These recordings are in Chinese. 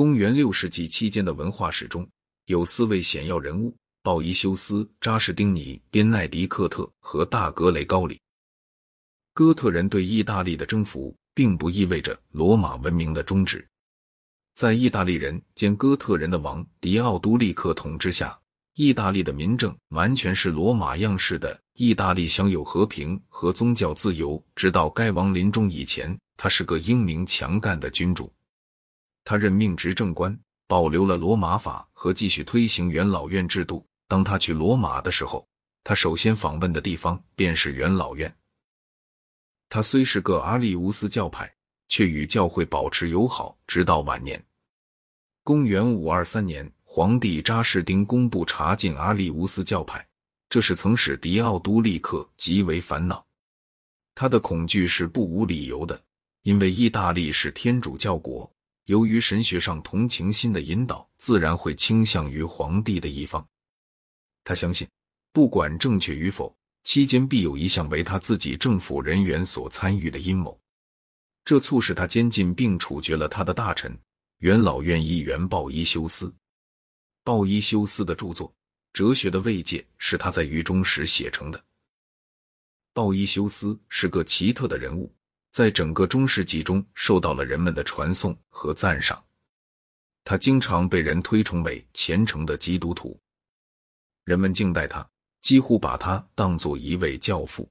公元六世纪期间的文化史中，有四位显要人物：鲍伊修斯、扎士丁尼、边奈迪克特和大格雷高里。哥特人对意大利的征服，并不意味着罗马文明的终止。在意大利人兼哥特人的王迪奥都利克统治下，意大利的民政完全是罗马样式的。意大利享有和平和宗教自由，直到该王临终以前，他是个英明强干的君主。他任命执政官，保留了罗马法和继续推行元老院制度。当他去罗马的时候，他首先访问的地方便是元老院。他虽是个阿利乌斯教派，却与教会保持友好，直到晚年。公元五二三年，皇帝扎士丁公布查禁阿利乌斯教派，这是曾使迪奥都利克极为烦恼。他的恐惧是不无理由的，因为意大利是天主教国，由于神学上同情心的引导，自然会倾向于皇帝的一方。他相信，不管正确与否，期间必有一项为他自己政府人员所参与的阴谋，这促使他监禁并处决了他的大臣。元老院议员鲍伊修斯，鲍伊修斯的著作《哲学的慰藉》是他在狱中时写成的。鲍伊修斯是个奇特的人物，在整个中世纪中受到了人们的传颂和赞赏。他经常被人推崇为虔诚的基督徒，人们敬戴他，几乎把他当作一位教父。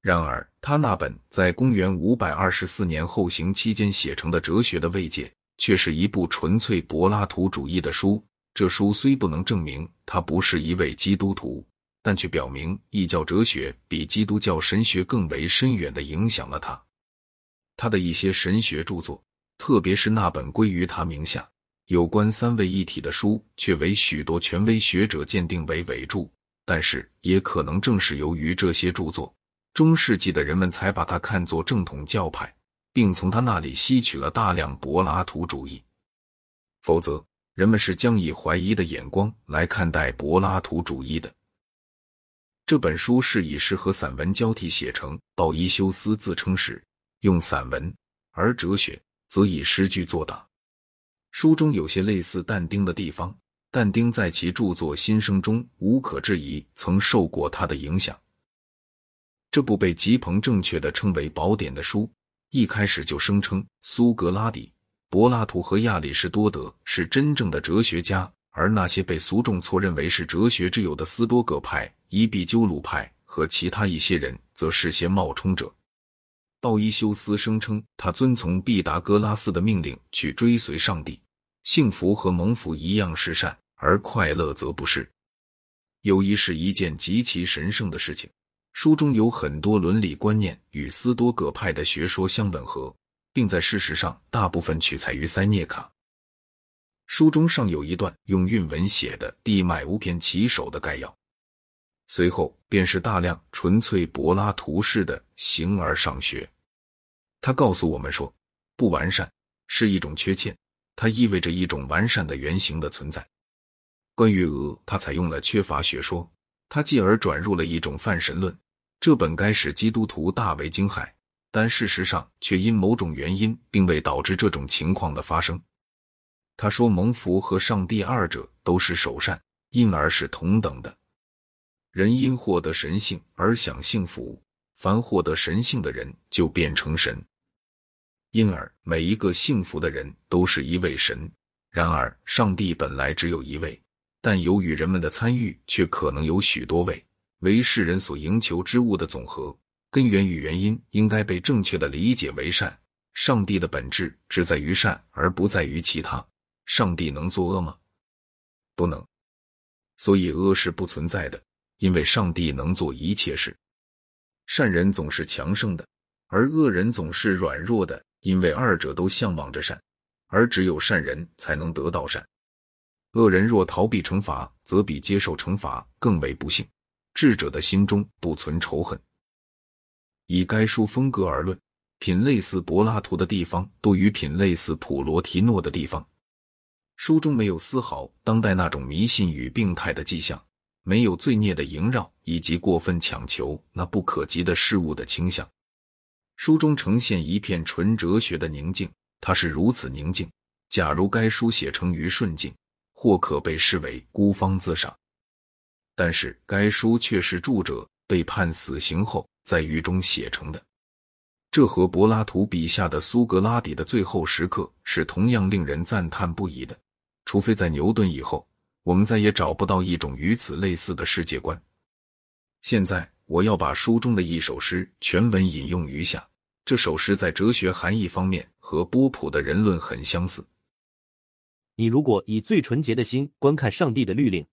然而，他那本在公元五百二十四年后行期间写成的《哲学的慰藉》。却是一部纯粹柏拉图主义的书。这书虽不能证明他不是一位基督徒，但却表明异教哲学比基督教神学更为深远的影响了他。他的一些神学著作，特别是那本归于他名下有关三位一体的书，却为许多权威学者鉴定为伪著。但是，也可能正是由于这些著作，中世纪的人们才把他看作正统教派。并从他那里吸取了大量柏拉图主义，否则人们是将以怀疑的眼光来看待柏拉图主义的。这本书是以诗和散文交替写成。鲍伊修斯自称是用散文，而哲学则以诗句作答。书中有些类似但丁的地方，但丁在其著作《新生》中无可置疑曾受过他的影响。这部被吉朋正确的称为宝典的书。一开始就声称苏格拉底、柏拉图和亚里士多德是真正的哲学家，而那些被俗众错认为是哲学之友的斯多葛派、伊壁鸠鲁派和其他一些人，则是些冒充者。鲍伊修斯声称他遵从毕达哥拉斯的命令去追随上帝，幸福和蒙福一样是善，而快乐则不是。友谊是一件极其神圣的事情。书中有很多伦理观念与斯多葛派的学说相吻合，并在事实上大部分取材于塞涅卡。书中尚有一段用韵文写的《地脉无篇起手》的概要，随后便是大量纯粹柏拉图式的形而上学。他告诉我们说，不完善是一种缺陷，它意味着一种完善的原型的存在。关于鹅，他采用了缺乏学说。他继而转入了一种泛神论，这本该使基督徒大为惊骇，但事实上却因某种原因并未导致这种情况的发生。他说，蒙福和上帝二者都是首善，因而是同等的。人因获得神性而享幸福，凡获得神性的人就变成神，因而每一个幸福的人都是一位神。然而，上帝本来只有一位。但由于人们的参与，却可能有许多位为世人所营求之物的总和。根源与原因应该被正确的理解为善。上帝的本质只在于善，而不在于其他。上帝能作恶吗？不能。所以恶是不存在的，因为上帝能做一切事。善人总是强盛的，而恶人总是软弱的，因为二者都向往着善，而只有善人才能得到善。恶人若逃避惩罚，则比接受惩罚更为不幸。智者的心中不存仇恨。以该书风格而论，品类似柏拉图的地方多于品类似普罗提诺的地方。书中没有丝毫当代那种迷信与病态的迹象，没有罪孽的萦绕以及过分强求那不可及的事物的倾向。书中呈现一片纯哲学的宁静，它是如此宁静。假如该书写成于顺境，或可被视为孤芳自赏；但是该书却是著者被判死刑后在狱中写成的，这和柏拉图笔下的苏格拉底的最后时刻是同样令人赞叹不已的。除非在牛顿以后，我们再也找不到一种与此类似的世界观。现在，我要把书中的一首诗全文引用于下。这首诗在哲学含义方面和波普的人论很相似。你如果以最纯洁的心观看上帝的律令，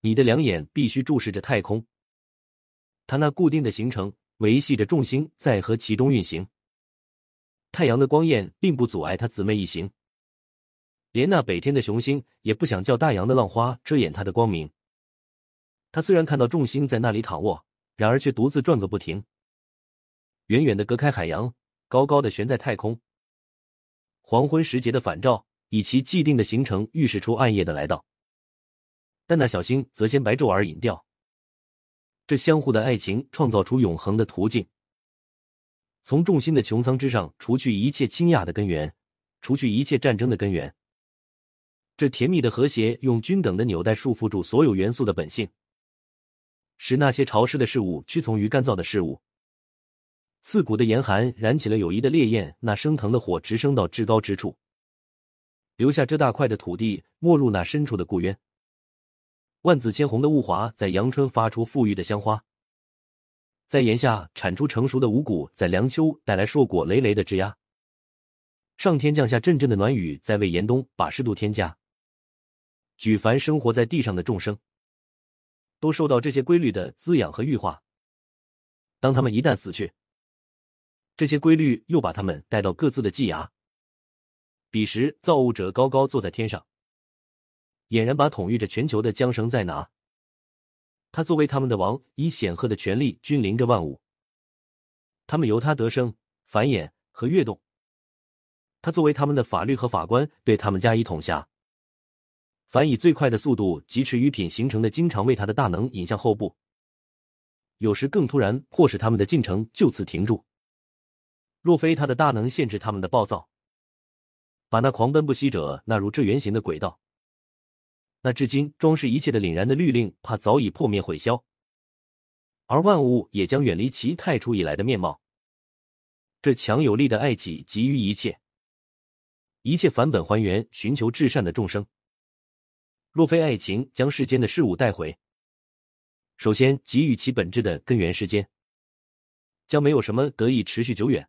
你的两眼必须注视着太空，它那固定的行程维系着众星在和其中运行。太阳的光焰并不阻碍他姊妹一行，连那北天的雄星也不想叫大洋的浪花遮掩它的光明。他虽然看到众星在那里躺卧，然而却独自转个不停。远远的隔开海洋，高高的悬在太空。黄昏时节的反照，以其既定的行程预示出暗夜的来到。但那小星则先白昼而隐掉。这相互的爱情创造出永恒的途径，从众心的穹苍之上除去一切倾轧的根源，除去一切战争的根源。这甜蜜的和谐用均等的纽带束缚住所有元素的本性。使那些潮湿的事物屈从于干燥的事物，刺骨的严寒燃起了友谊的烈焰，那升腾的火直升到至高之处，留下这大块的土地没入那深处的故渊。万紫千红的雾华在阳春发出馥郁的香花，在炎夏产出成熟的五谷，在凉秋带来硕果累累的枝桠。上天降下阵阵的暖雨，在为严冬把湿度添加。举凡生活在地上的众生。都受到这些规律的滋养和育化。当他们一旦死去，这些规律又把他们带到各自的季芽。彼时，造物者高高坐在天上，俨然把统御着全球的缰绳在拿。他作为他们的王，以显赫的权力君临着万物。他们由他得生、繁衍和跃动。他作为他们的法律和法官，对他们加以统辖。凡以最快的速度疾驰于品形成的，经常为他的大能引向后部；有时更突然，迫使他们的进程就此停住。若非他的大能限制他们的暴躁，把那狂奔不息者纳入这圆形的轨道，那至今装饰一切的凛然的律令，怕早已破灭毁消，而万物也将远离其太初以来的面貌。这强有力的爱己给予一切，一切返本还原，寻求至善的众生。若非爱情将世间的事物带回，首先给予其本质的根源世间，将没有什么得以持续久远。